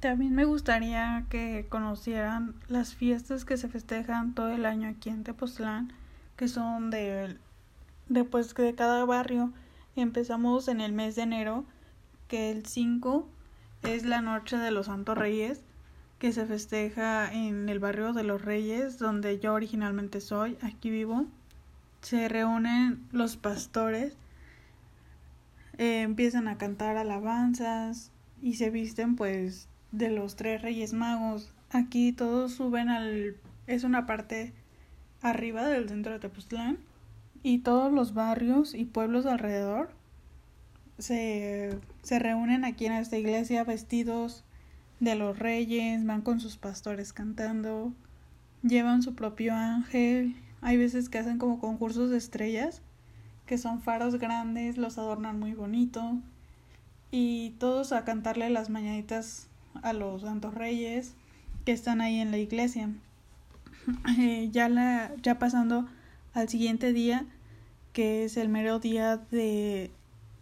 También me gustaría que conocieran las fiestas que se festejan todo el año aquí en Tepoztlán, que son de, de, pues, de cada barrio. Empezamos en el mes de enero, que el 5 es la noche de los Santos Reyes, que se festeja en el barrio de los Reyes, donde yo originalmente soy, aquí vivo. Se reúnen los pastores, eh, empiezan a cantar alabanzas y se visten pues de los tres Reyes Magos. Aquí todos suben al... es una parte arriba del centro de Tepoztlán y todos los barrios y pueblos alrededor se, se reúnen aquí en esta iglesia vestidos de los reyes, van con sus pastores cantando, llevan su propio ángel, hay veces que hacen como concursos de estrellas, que son faros grandes, los adornan muy bonito, y todos a cantarle las mañanitas a los santos reyes que están ahí en la iglesia. Eh, ya, la, ya pasando al siguiente día, que es el mero día de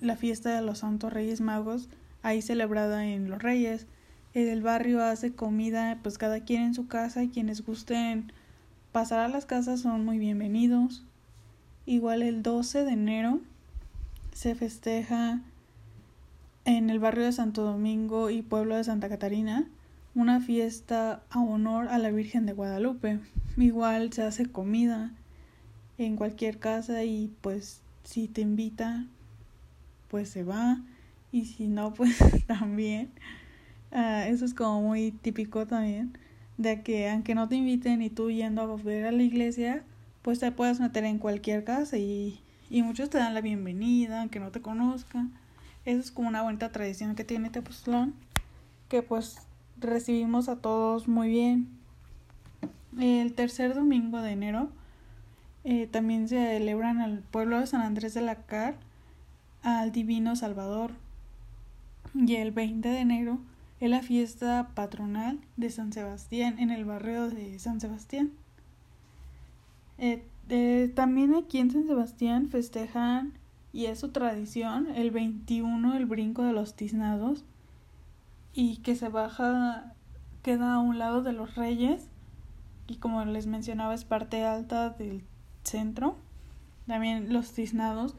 la fiesta de los santos reyes magos, ahí celebrada en los reyes. El barrio hace comida, pues cada quien en su casa y quienes gusten pasar a las casas son muy bienvenidos. Igual el 12 de enero se festeja en el barrio de Santo Domingo y pueblo de Santa Catarina una fiesta a honor a la Virgen de Guadalupe. Igual se hace comida en cualquier casa y pues si te invita pues se va y si no pues también. Uh, eso es como muy típico también de que aunque no te inviten y tú yendo a ver a la iglesia pues te puedes meter en cualquier casa y, y muchos te dan la bienvenida aunque no te conozcan eso es como una bonita tradición que tiene Tepoztlán, que pues recibimos a todos muy bien. El tercer domingo de enero eh, también se celebran al pueblo de San Andrés de la Car al Divino Salvador. Y el 20 de enero es la fiesta patronal de San Sebastián en el barrio de San Sebastián. Eh, eh, también aquí en San Sebastián festejan y es su tradición el 21 el brinco de los tiznados y que se baja queda a un lado de los reyes y como les mencionaba es parte alta del centro. También los tiznados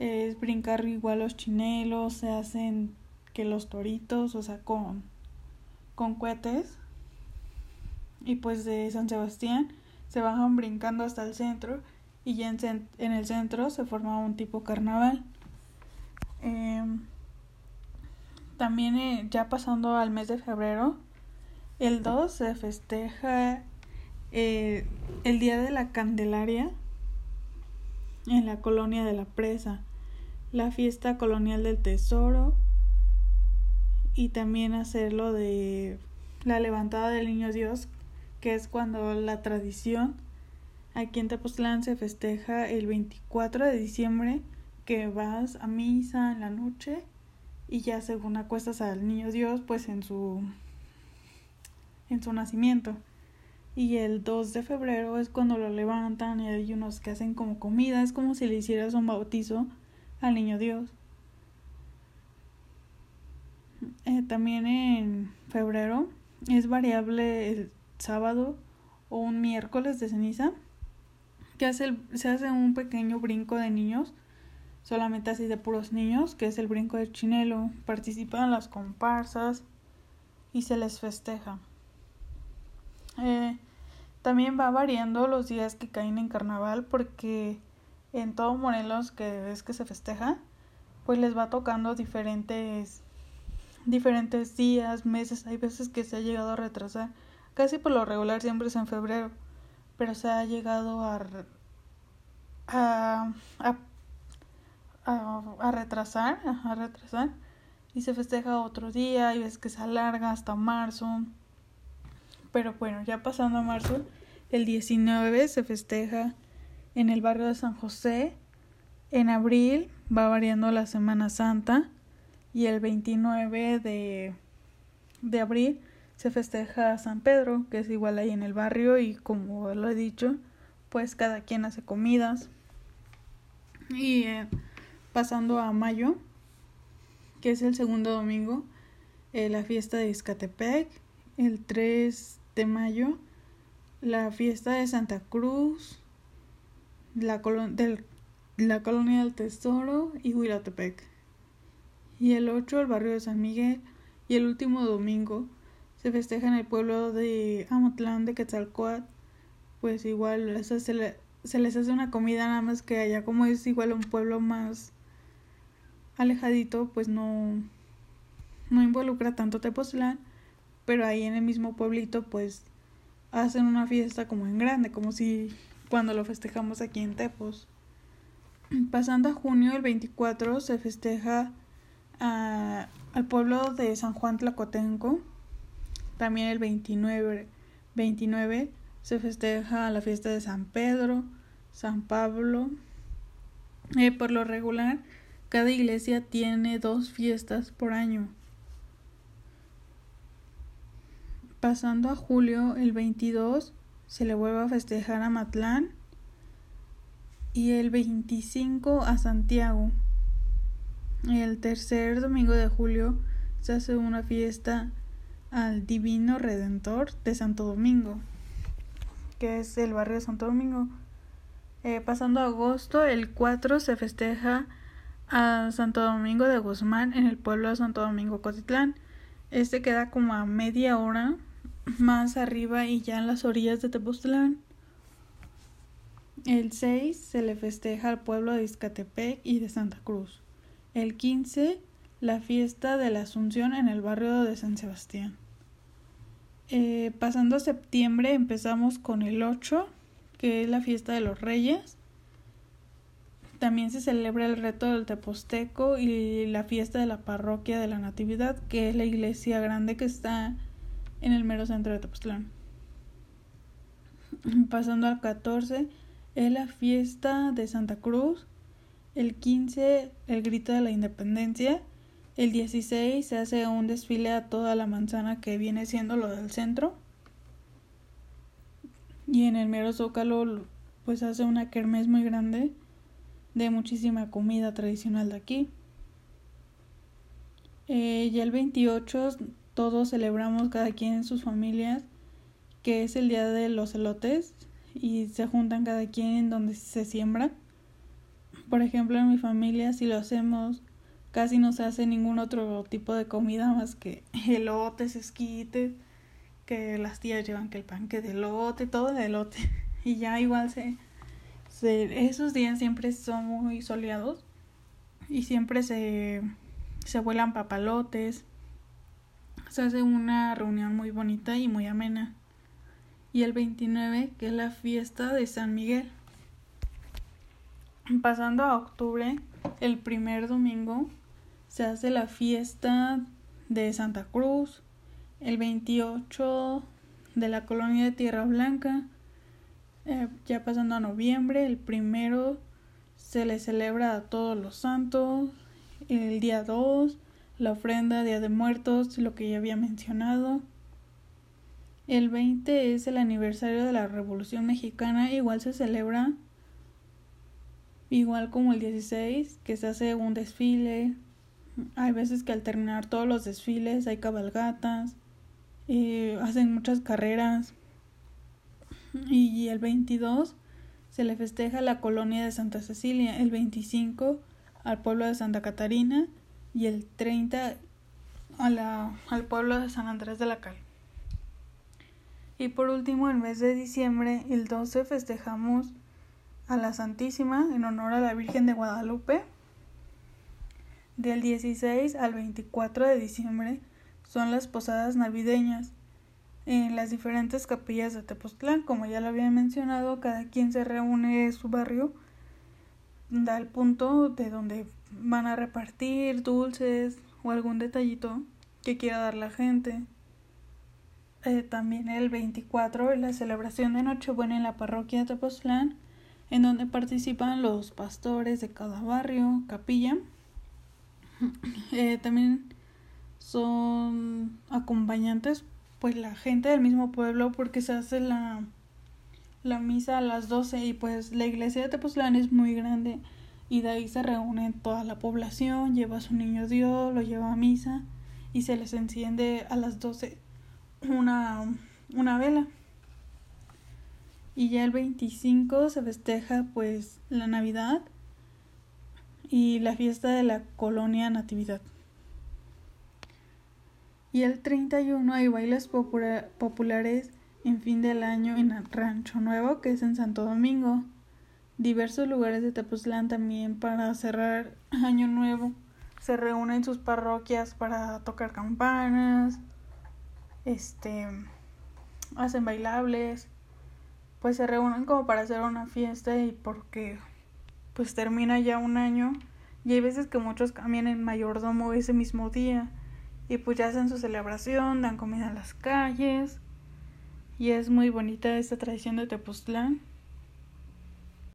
es brincar igual los chinelos se hacen que los toritos o sea con con cohetes. Y pues de San Sebastián se bajan brincando hasta el centro y ya en, en el centro se forma un tipo carnaval. Em, también eh, ya pasando al mes de febrero, el 2 se festeja eh, el Día de la Candelaria en la colonia de la presa, la fiesta colonial del tesoro y también hacerlo de la levantada del niño Dios, que es cuando la tradición Aquí en Tepoztlán se festeja el 24 de diciembre que vas a misa en la noche y ya según acuestas al niño Dios pues en su en su nacimiento. Y el 2 de febrero es cuando lo levantan y hay unos que hacen como comida, es como si le hicieras un bautizo al niño Dios. Eh, también en febrero es variable el sábado o un miércoles de ceniza se hace un pequeño brinco de niños, solamente así de puros niños, que es el brinco de chinelo. Participan las comparsas y se les festeja. Eh, también va variando los días que caen en carnaval porque en todo Morelos que es que se festeja, pues les va tocando diferentes diferentes días, meses, hay veces que se ha llegado a retrasar. Casi por lo regular siempre es en febrero pero se ha llegado a, a, a, retrasar, a retrasar y se festeja otro día y ves que se alarga hasta marzo. Pero bueno, ya pasando a marzo, el 19 se festeja en el barrio de San José. En abril va variando la Semana Santa y el 29 de, de abril se festeja San Pedro, que es igual ahí en el barrio y como lo he dicho, pues cada quien hace comidas. Y eh, pasando a mayo, que es el segundo domingo, eh, la fiesta de Izcatepec, el 3 de mayo, la fiesta de Santa Cruz, la, del, la colonia del Tesoro y Huilotepec. Y el 8 el barrio de San Miguel y el último domingo se festeja en el pueblo de Amotlán de Quetzalcoatl, pues igual se, les hace una comida nada más que allá como es igual un pueblo más alejadito, pues no, no involucra tanto Tepoztlán, pero ahí en el mismo pueblito pues hacen una fiesta como en grande, como si cuando lo festejamos aquí en Tepos. Pasando a junio, el 24, se festeja a, al pueblo de San Juan Tlacotenco. También el 29, 29 se festeja la fiesta de San Pedro, San Pablo. Eh, por lo regular, cada iglesia tiene dos fiestas por año. Pasando a julio, el 22, se le vuelve a festejar a Matlán y el 25 a Santiago. El tercer domingo de julio se hace una fiesta al Divino Redentor de Santo Domingo, que es el barrio de Santo Domingo. Eh, pasando agosto, el 4 se festeja a Santo Domingo de Guzmán en el pueblo de Santo Domingo Cotitlán. Este queda como a media hora más arriba y ya en las orillas de Tepoztlán. El 6 se le festeja al pueblo de Izcatepec y de Santa Cruz. El 15 la fiesta de la Asunción en el barrio de San Sebastián. Eh, pasando a septiembre empezamos con el 8, que es la fiesta de los Reyes. También se celebra el reto del Teposteco y la fiesta de la parroquia de la Natividad, que es la iglesia grande que está en el mero centro de Tepoztlán. Pasando al 14 es la fiesta de Santa Cruz. El 15 el grito de la independencia. El 16 se hace un desfile a toda la manzana que viene siendo lo del centro. Y en el mero zócalo pues hace una kermés muy grande de muchísima comida tradicional de aquí. Eh, ya el 28 todos celebramos cada quien en sus familias, que es el día de los elotes y se juntan cada quien en donde se siembra. Por ejemplo, en mi familia si lo hacemos casi no se hace ningún otro tipo de comida más que elotes, esquites, que las tías llevan que el panque de elote, todo de elote. Y ya igual se, se esos días siempre son muy soleados y siempre se se vuelan papalotes, se hace una reunión muy bonita y muy amena. Y el 29, que es la fiesta de San Miguel. Pasando a octubre, el primer domingo, se hace la fiesta de Santa Cruz. El 28 de la colonia de Tierra Blanca. Eh, ya pasando a noviembre, el primero se le celebra a todos los santos. El día 2 la ofrenda, Día de Muertos, lo que ya había mencionado. El 20 es el aniversario de la Revolución Mexicana, igual se celebra, igual como el 16, que se hace un desfile. Hay veces que al terminar todos los desfiles hay cabalgatas, eh, hacen muchas carreras. Y el 22 se le festeja la colonia de Santa Cecilia, el 25 al pueblo de Santa Catarina y el 30 a la, al pueblo de San Andrés de la Cal. Y por último, el mes de diciembre, el 12, festejamos a la Santísima en honor a la Virgen de Guadalupe. Del 16 al 24 de diciembre son las posadas navideñas en las diferentes capillas de Tepoztlán. Como ya lo había mencionado, cada quien se reúne en su barrio, da el punto de donde van a repartir dulces o algún detallito que quiera dar la gente. Eh, también el 24 es la celebración de Nochebuena en la parroquia de Tepoztlán, en donde participan los pastores de cada barrio, capilla. Eh, también son acompañantes, pues la gente del mismo pueblo, porque se hace la, la misa a las 12 y pues la iglesia de Tepoztlán es muy grande y de ahí se reúne toda la población, lleva a su niño Dios, lo lleva a misa y se les enciende a las 12 una, una vela. Y ya el 25 se festeja pues la Navidad y la fiesta de la colonia Natividad. Y el 31 hay bailes populares en fin del año en Rancho Nuevo, que es en Santo Domingo. Diversos lugares de Tepoztlán también para cerrar Año Nuevo. Se reúnen sus parroquias para tocar campanas, este, hacen bailables, pues se reúnen como para hacer una fiesta y porque pues termina ya un año y hay veces que muchos cambian en mayordomo ese mismo día y pues ya hacen su celebración, dan comida en las calles y es muy bonita esta tradición de Tepoztlán.